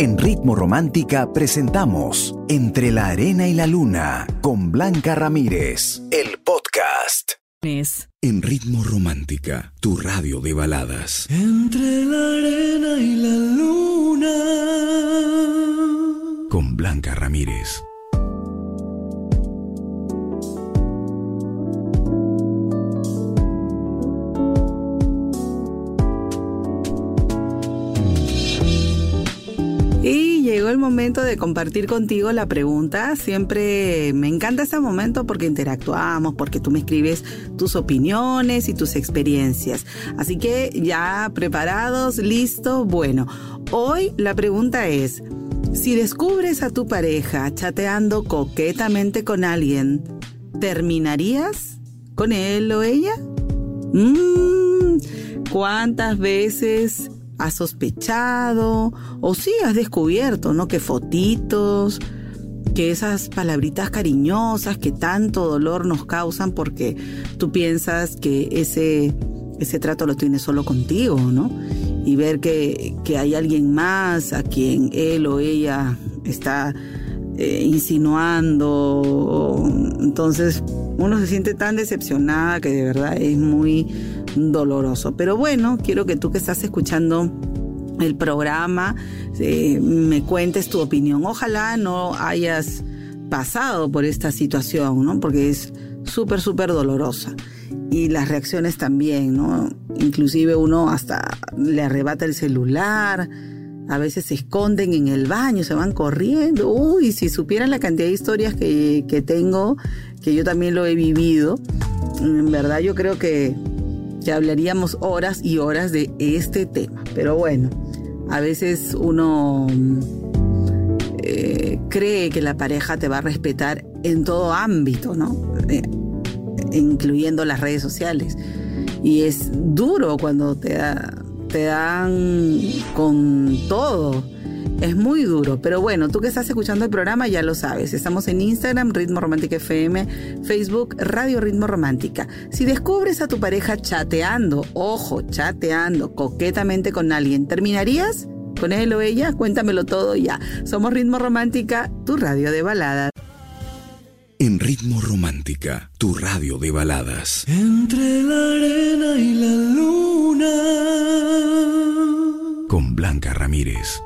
En Ritmo Romántica presentamos Entre la Arena y la Luna con Blanca Ramírez, el podcast. En Ritmo Romántica, tu radio de baladas. Entre la arena y la luna. Con Blanca Ramírez. Momento de compartir contigo la pregunta. Siempre me encanta ese momento porque interactuamos, porque tú me escribes tus opiniones y tus experiencias. Así que ya preparados, listo. Bueno, hoy la pregunta es, si descubres a tu pareja chateando coquetamente con alguien, ¿terminarías con él o ella? Mm, ¿Cuántas veces has sospechado o sí has descubierto, ¿no? Que fotitos, que esas palabritas cariñosas que tanto dolor nos causan porque tú piensas que ese, ese trato lo tienes solo contigo, ¿no? Y ver que, que hay alguien más a quien él o ella está eh, insinuando. Entonces uno se siente tan decepcionada que de verdad es muy doloroso. Pero bueno, quiero que tú que estás escuchando el programa eh, me cuentes tu opinión. Ojalá no hayas pasado por esta situación, ¿no? Porque es súper, súper dolorosa. Y las reacciones también, ¿no? Inclusive uno hasta le arrebata el celular, a veces se esconden en el baño, se van corriendo. Uy, si supieran la cantidad de historias que, que tengo, que yo también lo he vivido, en verdad yo creo que ya hablaríamos horas y horas de este tema. Pero bueno, a veces uno eh, cree que la pareja te va a respetar en todo ámbito, ¿no? Eh, incluyendo las redes sociales. Y es duro cuando te dan con todo es muy duro, pero bueno, tú que estás escuchando el programa ya lo sabes. Estamos en Instagram, Ritmo Romántica FM, Facebook, Radio Ritmo Romántica. Si descubres a tu pareja chateando, ojo, chateando coquetamente con alguien, ¿terminarías con él o ella? Cuéntamelo todo ya. Somos Ritmo Romántica, tu radio de baladas. En Ritmo Romántica, tu radio de baladas. Entre la arena y la luna. Con Blanca Ramírez.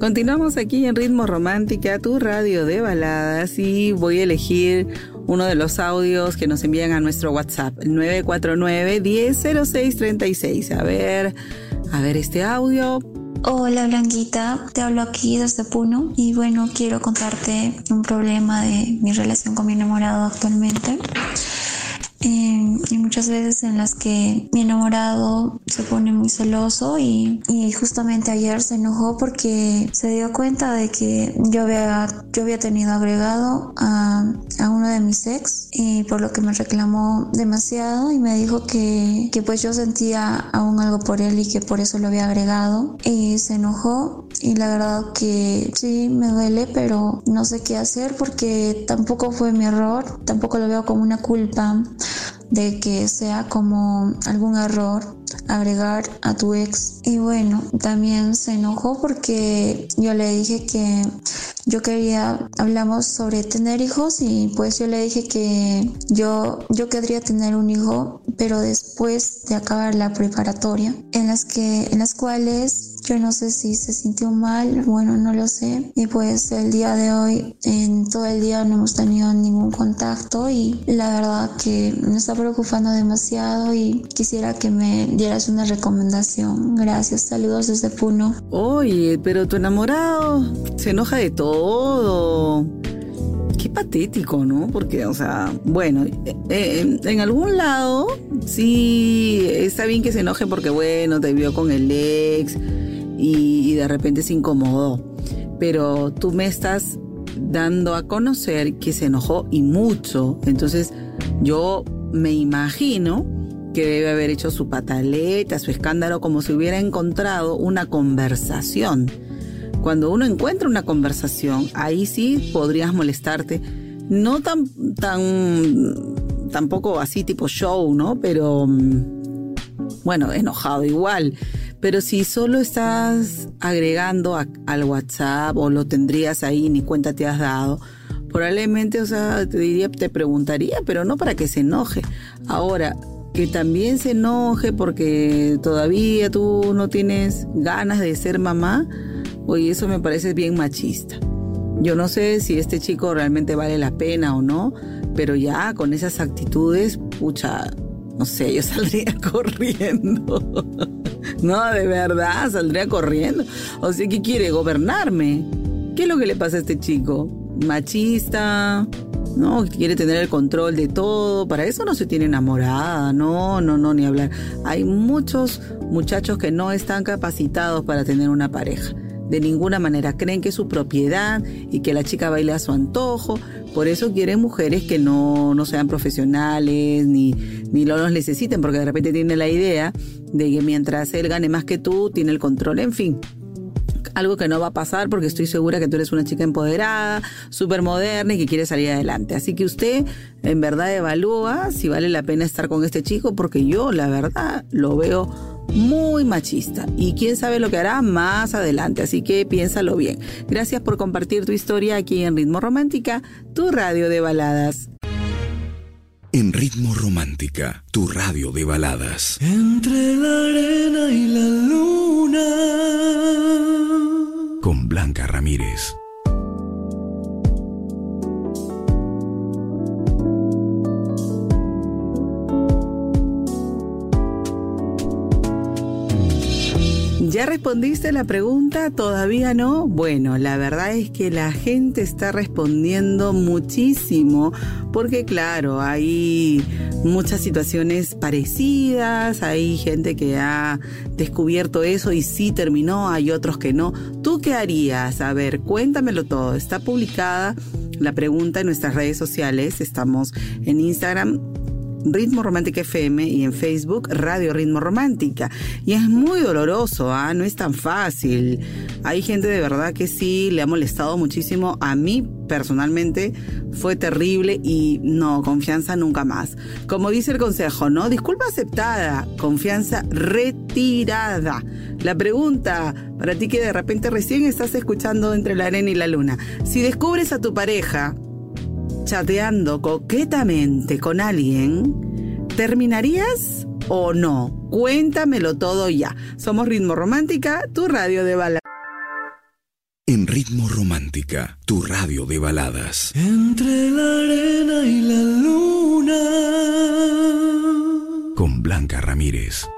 Continuamos aquí en Ritmo Romántica, tu radio de baladas, y voy a elegir uno de los audios que nos envían a nuestro WhatsApp, 949-100636. A ver, a ver este audio. Hola Blanquita, te hablo aquí desde Puno y bueno, quiero contarte un problema de mi relación con mi enamorado actualmente. Eh, y muchas veces en las que mi enamorado se pone muy celoso y, y, justamente ayer se enojó porque se dio cuenta de que yo había, yo había tenido agregado a, a uno de mis ex y por lo que me reclamó demasiado y me dijo que, que pues yo sentía aún algo por él y que por eso lo había agregado y se enojó y la verdad que sí me duele pero no sé qué hacer porque tampoco fue mi error, tampoco lo veo como una culpa de que sea como algún error agregar a tu ex. Y bueno, también se enojó porque yo le dije que yo quería, hablamos sobre tener hijos y pues yo le dije que yo, yo querría tener un hijo, pero después de acabar la preparatoria, en las que, en las cuales yo no sé si se sintió mal, bueno, no lo sé. Y pues el día de hoy, en todo el día no hemos tenido ningún contacto y la verdad que me está preocupando demasiado y quisiera que me dieras una recomendación. Gracias, saludos desde Puno. Oye, pero tu enamorado se enoja de todo. Qué patético, ¿no? Porque, o sea, bueno, eh, en algún lado sí está bien que se enoje porque, bueno, te vio con el ex y, de repente se incomodó. Pero tú me estás dando a conocer que se enojó y mucho. Entonces yo me imagino que debe haber hecho su pataleta, su escándalo, como si hubiera encontrado una conversación. Cuando uno encuentra una conversación, ahí sí podrías molestarte. No tan, tan, tampoco así tipo show, ¿no? Pero, mm, bueno, enojado igual. Pero si solo estás agregando al WhatsApp o lo tendrías ahí, ni cuenta te has dado, probablemente, o sea, te diría, te preguntaría, pero no para que se enoje. Ahora, que también se enoje porque todavía tú no tienes ganas de ser mamá, oye, eso me parece bien machista. Yo no sé si este chico realmente vale la pena o no, pero ya con esas actitudes, pucha, no sé, yo saldría corriendo. no, de verdad, saldría corriendo. O sea, ¿qué quiere? ¿Gobernarme? ¿Qué es lo que le pasa a este chico? ¿Machista? ¿No? Quiere tener el control de todo. Para eso no se tiene enamorada, no, no, no, ni hablar. Hay muchos muchachos que no están capacitados para tener una pareja. De ninguna manera creen que es su propiedad y que la chica baile a su antojo. Por eso quieren mujeres que no, no sean profesionales ni, ni lo los necesiten, porque de repente tiene la idea de que mientras él gane más que tú, tiene el control. En fin, algo que no va a pasar porque estoy segura que tú eres una chica empoderada, súper moderna y que quiere salir adelante. Así que usted en verdad evalúa si vale la pena estar con este chico porque yo la verdad lo veo muy machista y quién sabe lo que hará más adelante, así que piénsalo bien. Gracias por compartir tu historia aquí en Ritmo Romántica, tu radio de baladas. En Ritmo Romántica, tu radio de baladas. Entre la arena y la luna Blanca Ramírez. ¿Ya respondiste la pregunta? ¿Todavía no? Bueno, la verdad es que la gente está respondiendo muchísimo porque claro, hay muchas situaciones parecidas, hay gente que ha descubierto eso y sí terminó, hay otros que no. ¿Tú qué harías? A ver, cuéntamelo todo. Está publicada la pregunta en nuestras redes sociales, estamos en Instagram Ritmo Romántica FM y en Facebook Radio Ritmo Romántica. Y es muy doloroso, ¿ah? no es tan fácil. Hay gente de verdad que sí le ha molestado muchísimo. A mí personalmente fue terrible y no, confianza nunca más. Como dice el consejo, ¿no? Disculpa aceptada, confianza retirada. La pregunta para ti que de repente recién estás escuchando entre la arena y la luna. Si descubres a tu pareja chateando coquetamente con alguien, ¿terminarías o no? Cuéntamelo todo ya. Somos Ritmo Romántica, tu radio de baladas. En Ritmo Romántica, tu radio de baladas. Entre la arena y la luna. Con Blanca Ramírez.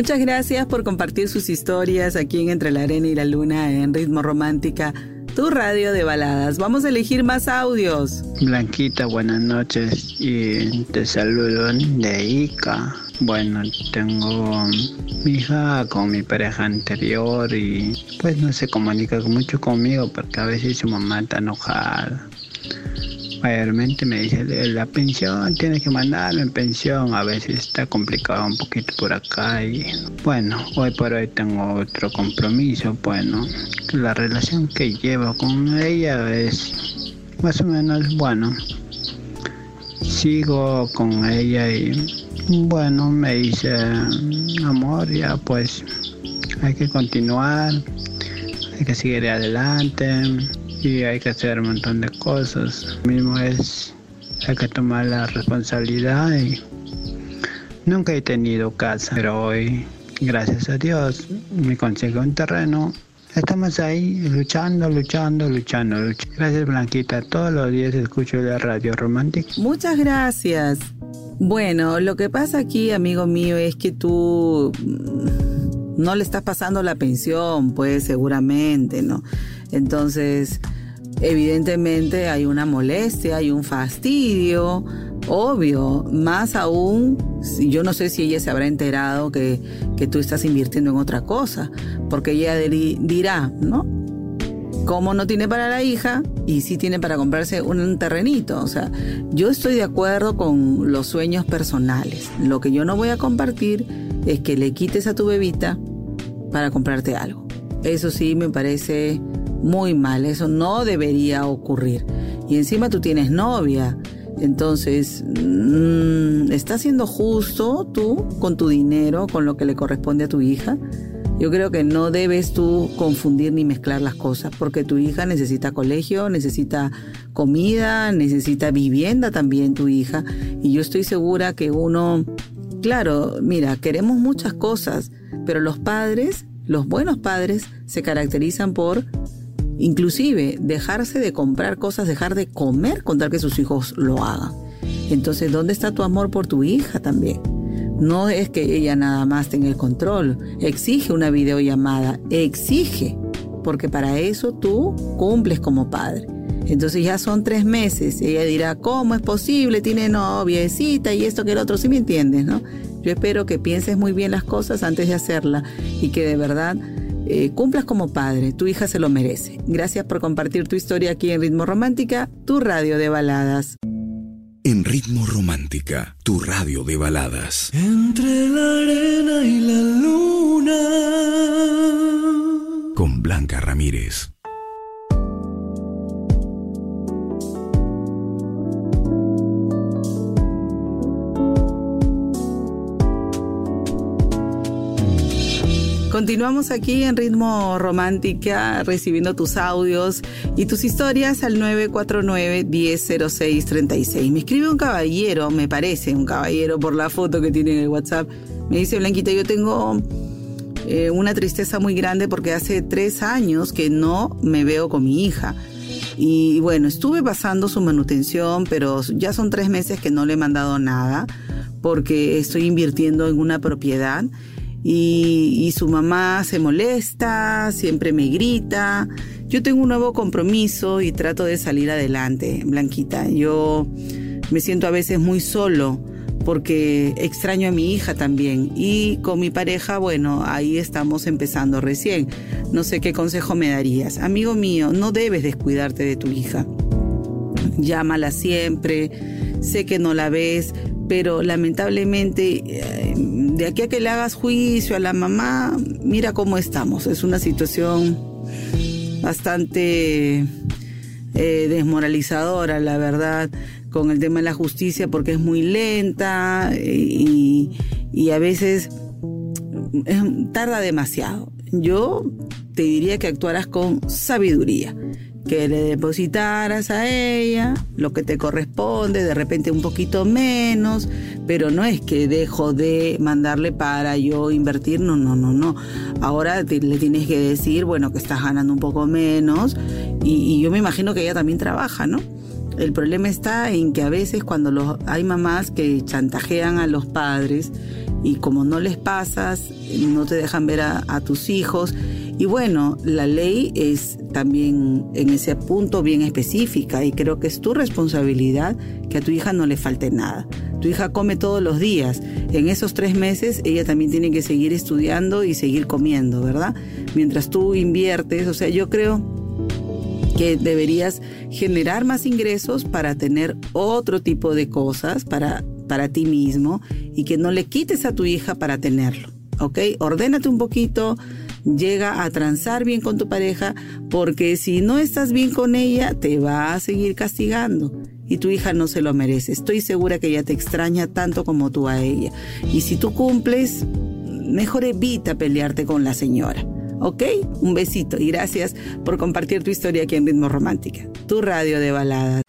Muchas gracias por compartir sus historias aquí en Entre la Arena y la Luna en Ritmo Romántica, tu radio de baladas. Vamos a elegir más audios. Blanquita, buenas noches y te saludo de Ica. Bueno, tengo mi hija con mi pareja anterior y pues no se comunica mucho conmigo porque a veces su mamá está enojada mayormente me dice la pensión, tienes que mandarme en pensión, a veces está complicado un poquito por acá y bueno, hoy por hoy tengo otro compromiso, bueno, la relación que llevo con ella es más o menos bueno, sigo con ella y bueno, me dice amor, ya pues hay que continuar, hay que seguir adelante y hay que hacer un montón de cosas. Lo mismo es, hay que tomar la responsabilidad y nunca he tenido casa, pero hoy, gracias a Dios, me consigo un terreno. Estamos ahí luchando, luchando, luchando, Gracias Blanquita, todos los días escucho la radio romántica. Muchas gracias. Bueno, lo que pasa aquí, amigo mío, es que tú mm, no le estás pasando la pensión, pues seguramente, ¿no? Entonces, evidentemente hay una molestia, hay un fastidio, obvio, más aún, yo no sé si ella se habrá enterado que, que tú estás invirtiendo en otra cosa, porque ella dirá, ¿no? como no tiene para la hija y sí tiene para comprarse un terrenito. O sea, yo estoy de acuerdo con los sueños personales. Lo que yo no voy a compartir es que le quites a tu bebita para comprarte algo. Eso sí me parece muy mal, eso no debería ocurrir. Y encima tú tienes novia, entonces, mm, ¿estás siendo justo tú con tu dinero, con lo que le corresponde a tu hija? Yo creo que no debes tú confundir ni mezclar las cosas, porque tu hija necesita colegio, necesita comida, necesita vivienda también tu hija. Y yo estoy segura que uno, claro, mira, queremos muchas cosas, pero los padres, los buenos padres, se caracterizan por inclusive dejarse de comprar cosas, dejar de comer con tal que sus hijos lo hagan. Entonces, ¿dónde está tu amor por tu hija también? No es que ella nada más tenga el control, exige una videollamada, exige, porque para eso tú cumples como padre. Entonces ya son tres meses, ella dirá, ¿cómo es posible? Tiene noviecita y esto que el otro, si me entiendes, ¿no? Yo espero que pienses muy bien las cosas antes de hacerla y que de verdad eh, cumplas como padre, tu hija se lo merece. Gracias por compartir tu historia aquí en Ritmo Romántica, tu radio de baladas. En Ritmo Romántica, tu radio de baladas. Entre la arena y la luna. Con Blanca Ramírez. Continuamos aquí en Ritmo Romántica recibiendo tus audios y tus historias al 949-100636. Me escribe un caballero, me parece un caballero por la foto que tiene en el WhatsApp. Me dice, Blanquita, yo tengo eh, una tristeza muy grande porque hace tres años que no me veo con mi hija. Y bueno, estuve pasando su manutención, pero ya son tres meses que no le he mandado nada porque estoy invirtiendo en una propiedad y, su mamá se molesta, siempre me grita. Yo tengo un nuevo compromiso y trato de salir adelante, Blanquita. Yo me siento a veces muy solo porque extraño a mi hija también y con mi pareja, bueno, ahí estamos empezando recién. No sé qué consejo me darías. Amigo mío, no debes descuidarte de tu hija. Llámala siempre, sé que no la ves, pero lamentablemente eh, de aquí a que le hagas juicio a la mamá, mira cómo estamos. Es una situación bastante eh, desmoralizadora, la verdad, con el tema de la justicia, porque es muy lenta y, y a veces tarda demasiado. Yo te diría que actuaras con sabiduría que le depositaras a ella lo que te corresponde, de repente un poquito menos, pero no es que dejo de mandarle para yo invertir, no, no, no, no. Ahora le tienes que decir, bueno, que estás ganando un poco menos y, yo me imagino que ella también trabaja, ¿no? El problema está en que a veces cuando los, hay mamás que chantajean a los padres y como no les pasas, no te dejan ver a tus hijos, y bueno, la ley es también en ese punto bien específica y creo que es tu responsabilidad que a tu hija no le falte nada. Tu hija come todos los días. En esos tres meses ella también tiene que seguir estudiando y seguir comiendo, ¿verdad? Mientras tú inviertes, o sea, yo creo que deberías generar más ingresos para tener otro tipo de cosas para, para ti mismo y que no le quites a tu hija para tenerlo. ¿Ok? Ordénate un poquito, llega a transar bien con tu pareja, porque si no estás bien con ella, te va a seguir castigando. Y tu hija no se lo merece. Estoy segura que ella te extraña tanto como tú a ella. Y si tú cumples, mejor evita pelearte con la señora. ¿Ok? Un besito y gracias por compartir tu historia aquí en Ritmo Romántica, tu radio de baladas.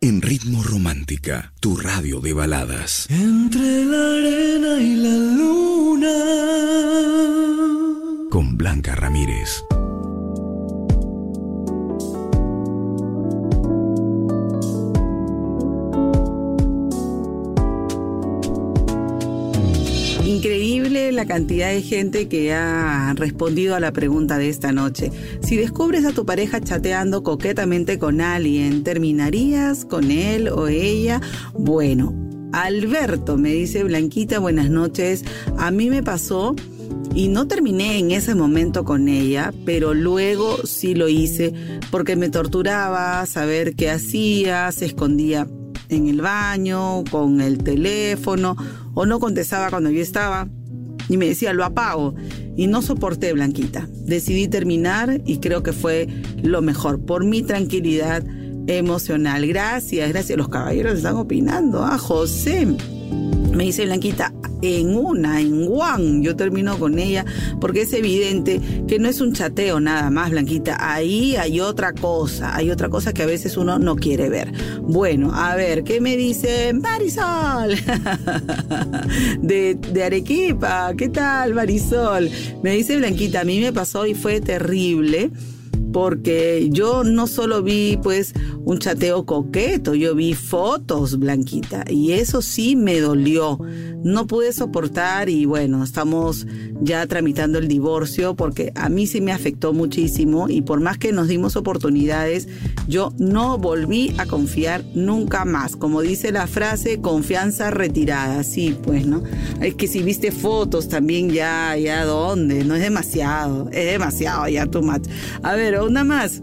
En Ritmo Romántica, tu radio de baladas. Entre la arena y la con Blanca Ramírez. Increíble la cantidad de gente que ha respondido a la pregunta de esta noche. Si descubres a tu pareja chateando coquetamente con alguien, ¿terminarías con él o ella? Bueno, Alberto me dice, Blanquita, buenas noches. A mí me pasó Y no terminé en ese momento con ella, pero luego sí lo hice porque me torturaba saber qué hacía, se escondía en el baño, con el teléfono, o no contestaba cuando yo estaba. Y me decía, lo apago. Y no soporté, Blanquita. Decidí terminar y creo que fue lo mejor, por mi tranquilidad emocional. Gracias, gracias. Los caballeros están opinando. Ah, José. Me dice Blanquita, en una, en one, yo termino con ella, porque es evidente que no es un chateo nada más, Blanquita. Ahí hay otra cosa, hay otra cosa que a veces uno no quiere ver. Bueno, a ver, ¿qué me dice Marisol? de, de Arequipa, ¿qué tal, Marisol? Me dice Blanquita, a mí me pasó y fue terrible porque yo no solo vi pues un chateo coqueto, yo vi fotos, Blanquita, y eso sí me dolió. No pude soportar y bueno, estamos ya tramitando el divorcio porque a mí sí me afectó muchísimo y por más que nos dimos oportunidades, yo no volví a confiar nunca más. Como dice la frase, confianza retirada. Sí, pues, ¿no? Es que si viste fotos también ya, ya dónde, no es demasiado, es demasiado ya tu much. A ver, una más.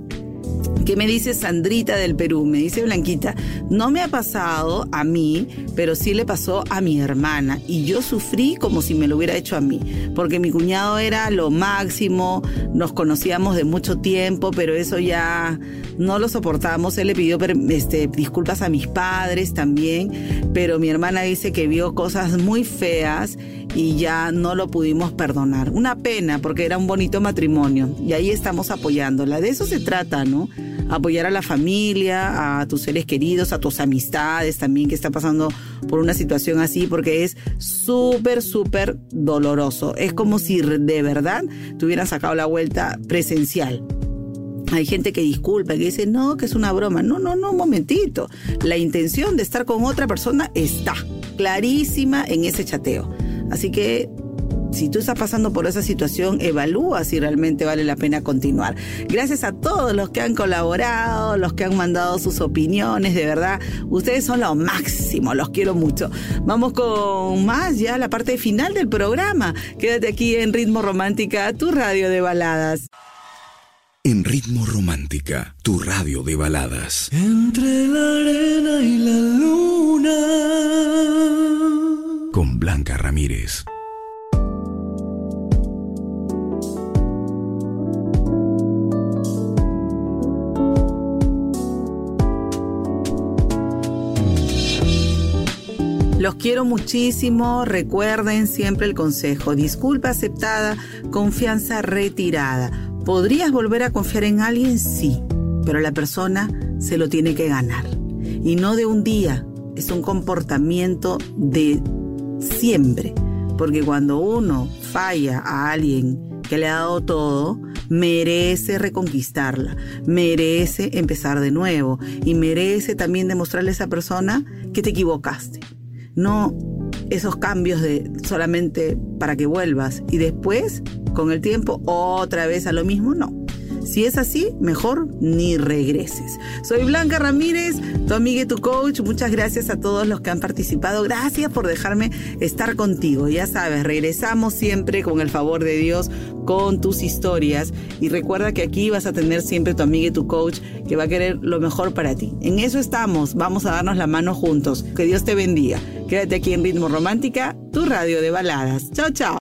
¿Qué me dice Sandrita del Perú? Me dice Blanquita, no me ha pasado a mí, pero sí le pasó a mi hermana. Y yo sufrí como si me lo hubiera hecho a mí, porque mi cuñado era lo máximo, nos conocíamos de mucho tiempo, pero eso ya no lo soportamos. Él le pidió este, disculpas a mis padres también, pero mi hermana dice que vio cosas muy feas y ya no lo pudimos perdonar. Una pena porque era un bonito matrimonio y ahí estamos apoyándola. De eso se trata, ¿no? Apoyar a la familia, a tus seres queridos, a tus amistades también que está pasando por una situación así porque es súper, súper doloroso. Es como si de verdad te hubieran sacado la vuelta presencial. Hay gente que disculpa, que dice, no, que es una broma. No, no, no, un momentito. La intención de estar con otra persona está clarísima en ese chateo. Así que si tú estás pasando por esa situación, evalúa si realmente vale la pena continuar. Gracias a todos los que han colaborado, los que han mandado sus opiniones, de verdad, ustedes son lo máximo, los quiero mucho. Vamos con más ya la parte final del programa. Quédate aquí en Ritmo Romántica, tu radio de baladas. En Ritmo Romántica, tu radio de baladas. Entre la arena y la luna Blanca Ramírez. Los quiero muchísimo, recuerden siempre el consejo, disculpa aceptada, confianza retirada. ¿Podrías volver a confiar en alguien? Sí, pero la persona se lo tiene que ganar. Y no de un día, es un comportamiento de siempre, porque cuando uno falla a alguien que le ha dado todo, merece reconquistarla, merece empezar de nuevo y merece también demostrarle a esa persona que te equivocaste. No esos cambios de solamente para que vuelvas y después, con el tiempo, otra vez a lo mismo, no. Si es así, mejor ni regreses. Soy Blanca Ramírez, tu amiga y tu coach. Muchas gracias a todos los que han participado. Gracias por dejarme estar contigo. Ya sabes, regresamos siempre con el favor de Dios con tus historias y recuerda que aquí vas a tener siempre tu amiga y tu coach que va a querer lo mejor para ti. En eso estamos, vamos a darnos la mano juntos. Que Dios te bendiga. Quédate aquí en Ritmo Romántica, tu radio de baladas. Chao, chao.